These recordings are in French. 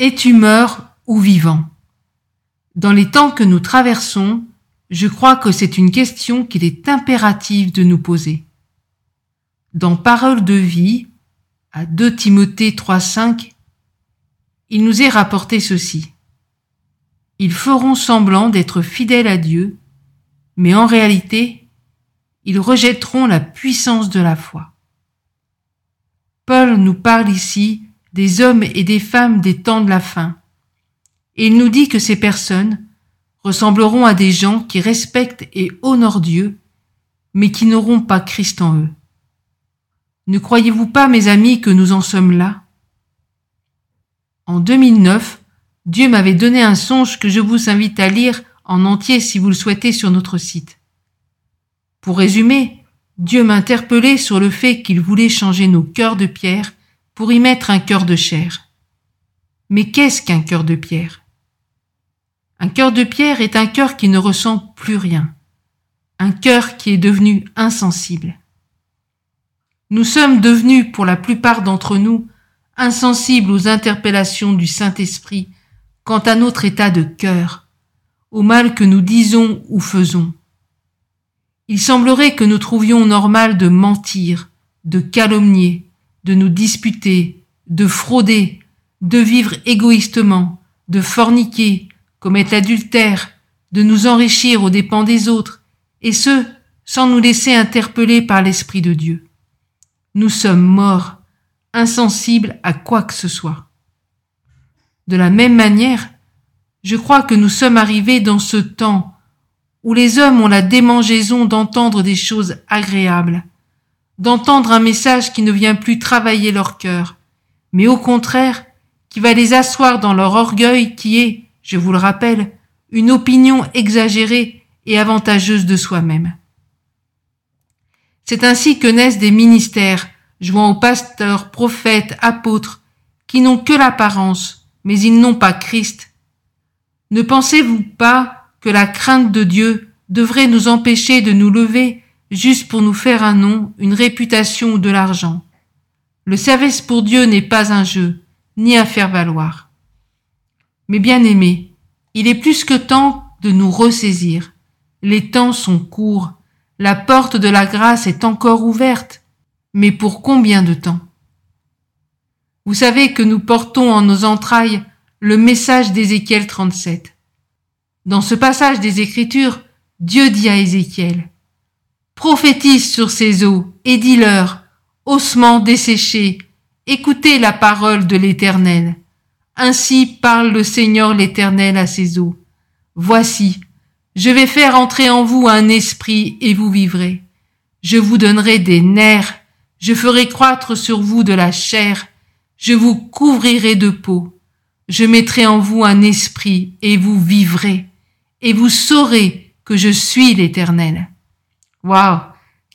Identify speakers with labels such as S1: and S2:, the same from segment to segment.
S1: Es-tu mort ou vivant? Dans les temps que nous traversons, je crois que c'est une question qu'il est impératif de nous poser. Dans Parole de vie, à 2 Timothée 3.5, il nous est rapporté ceci. Ils feront semblant d'être fidèles à Dieu, mais en réalité, ils rejetteront la puissance de la foi. Paul nous parle ici des hommes et des femmes des temps de la fin, et il nous dit que ces personnes ressembleront à des gens qui respectent et honorent Dieu, mais qui n'auront pas Christ en eux. Ne croyez-vous pas, mes amis, que nous en sommes là? En 2009, Dieu m'avait donné un songe que je vous invite à lire en entier si vous le souhaitez sur notre site. Pour résumer, Dieu m'interpellait sur le fait qu'il voulait changer nos cœurs de pierre pour y mettre un cœur de chair. Mais qu'est-ce qu'un cœur de pierre? Un cœur de pierre est un cœur qui ne ressent plus rien, un cœur qui est devenu insensible. Nous sommes devenus, pour la plupart d'entre nous, insensibles aux interpellations du Saint-Esprit quant à notre état de cœur, au mal que nous disons ou faisons. Il semblerait que nous trouvions normal de mentir, de calomnier, de nous disputer, de frauder, de vivre égoïstement, de forniquer, commettre l'adultère, de nous enrichir aux dépens des autres, et ce, sans nous laisser interpeller par l'Esprit de Dieu. Nous sommes morts, insensibles à quoi que ce soit. De la même manière, je crois que nous sommes arrivés dans ce temps où les hommes ont la démangeaison d'entendre des choses agréables, d'entendre un message qui ne vient plus travailler leur cœur, mais au contraire, qui va les asseoir dans leur orgueil qui est, je vous le rappelle, une opinion exagérée et avantageuse de soi-même. C'est ainsi que naissent des ministères, jouant aux pasteurs, prophètes, apôtres, qui n'ont que l'apparence, mais ils n'ont pas Christ. Ne pensez-vous pas que la crainte de Dieu devrait nous empêcher de nous lever juste pour nous faire un nom, une réputation ou de l'argent Le service pour Dieu n'est pas un jeu, ni à faire valoir. Mais bien aimés, il est plus que temps de nous ressaisir. Les temps sont courts, la porte de la grâce est encore ouverte, mais pour combien de temps? Vous savez que nous portons en nos entrailles le message d'Ézéchiel 37. Dans ce passage des Écritures, Dieu dit à Ézéchiel, Prophétise sur ces eaux et dis-leur, ossements desséchés, écoutez la parole de l'Éternel. Ainsi parle le Seigneur l'Éternel à ces eaux. Voici, je vais faire entrer en vous un esprit et vous vivrez. Je vous donnerai des nerfs, je ferai croître sur vous de la chair, je vous couvrirai de peau. Je mettrai en vous un esprit et vous vivrez, et vous saurez que je suis l'Éternel. Waouh!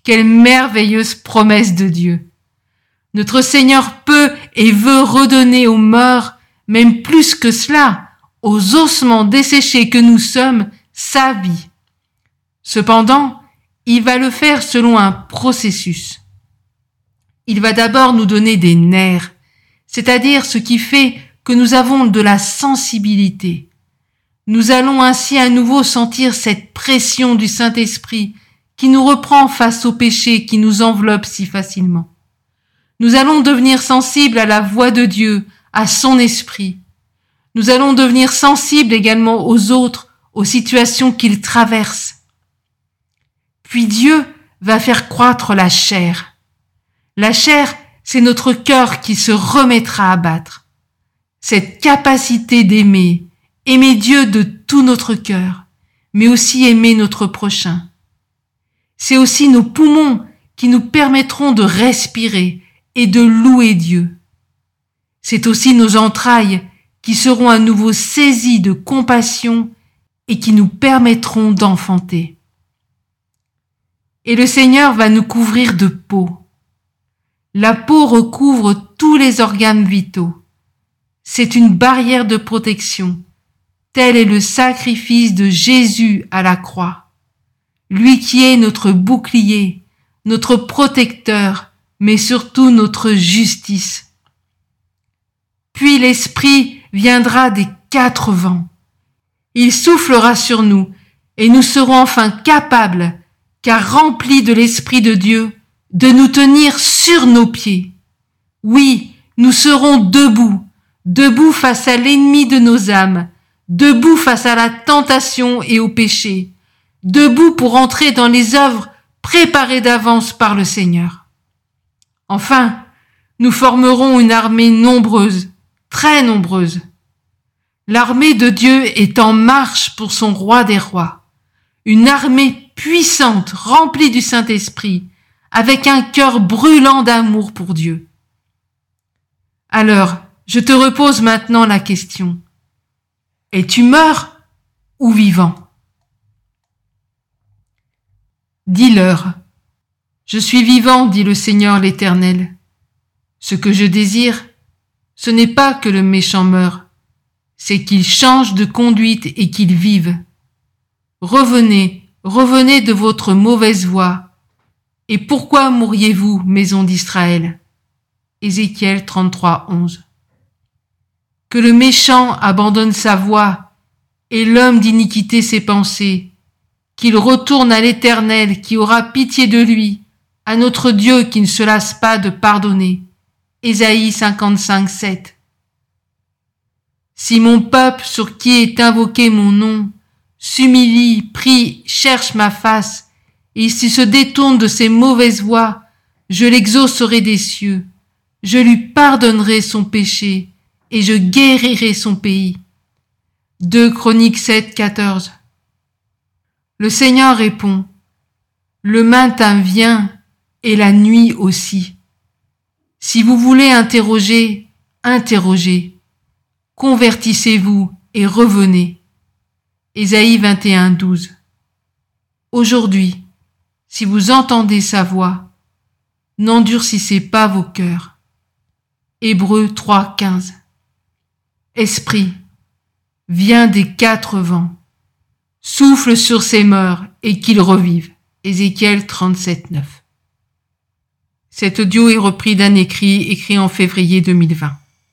S1: Quelle merveilleuse promesse de Dieu! Notre Seigneur peut et veut redonner aux morts, même plus que cela, aux ossements desséchés que nous sommes, sa vie. Cependant, il va le faire selon un processus. Il va d'abord nous donner des nerfs, c'est-à-dire ce qui fait que nous avons de la sensibilité. Nous allons ainsi à nouveau sentir cette pression du Saint-Esprit qui nous reprend face au péché qui nous enveloppe si facilement. Nous allons devenir sensibles à la voix de Dieu, à son esprit. Nous allons devenir sensibles également aux autres, aux situations qu'il traverse. Puis Dieu va faire croître la chair. La chair, c'est notre cœur qui se remettra à battre. Cette capacité d'aimer, aimer Dieu de tout notre cœur, mais aussi aimer notre prochain. C'est aussi nos poumons qui nous permettront de respirer et de louer Dieu. C'est aussi nos entrailles qui seront à nouveau saisies de compassion et qui nous permettront d'enfanter. Et le Seigneur va nous couvrir de peau. La peau recouvre tous les organes vitaux. C'est une barrière de protection. Tel est le sacrifice de Jésus à la croix. Lui qui est notre bouclier, notre protecteur, mais surtout notre justice. Puis l'Esprit viendra des quatre vents. Il soufflera sur nous, et nous serons enfin capables, car remplis de l'Esprit de Dieu, de nous tenir sur nos pieds. Oui, nous serons debout, debout face à l'ennemi de nos âmes, debout face à la tentation et au péché, debout pour entrer dans les œuvres préparées d'avance par le Seigneur. Enfin, nous formerons une armée nombreuse, très nombreuse. L'armée de Dieu est en marche pour son roi des rois, une armée puissante, remplie du Saint-Esprit, avec un cœur brûlant d'amour pour Dieu. Alors, je te repose maintenant la question. Es-tu mort ou vivant? Dis-leur. Je suis vivant, dit le Seigneur l'Éternel. Ce que je désire, ce n'est pas que le méchant meure, c'est qu'il change de conduite et qu'il vive. Revenez, revenez de votre mauvaise voie. Et pourquoi mourriez-vous, maison d'Israël? Ézéchiel 33, 11. Que le méchant abandonne sa voie et l'homme d'iniquité ses pensées, qu'il retourne à l'Éternel qui aura pitié de lui, à notre Dieu qui ne se lasse pas de pardonner. Ésaïe 55, 7. Si mon peuple sur qui est invoqué mon nom s'humilie, prie, cherche ma face, et s'il se détourne de ses mauvaises voies, je l'exaucerai des cieux, je lui pardonnerai son péché, et je guérirai son pays. 2 Chroniques 7, 14. Le Seigneur répond, Le matin vient, et la nuit aussi. Si vous voulez interroger, interrogez. Convertissez-vous et revenez. Ésaïe 21, 12. Aujourd'hui, si vous entendez sa voix, n'endurcissez pas vos cœurs. Hébreux 3, 15. Esprit, viens des quatre vents, souffle sur ses morts et qu'ils revivent. Ézéchiel 37, 9. Cet audio est repris d'un écrit écrit en février 2020.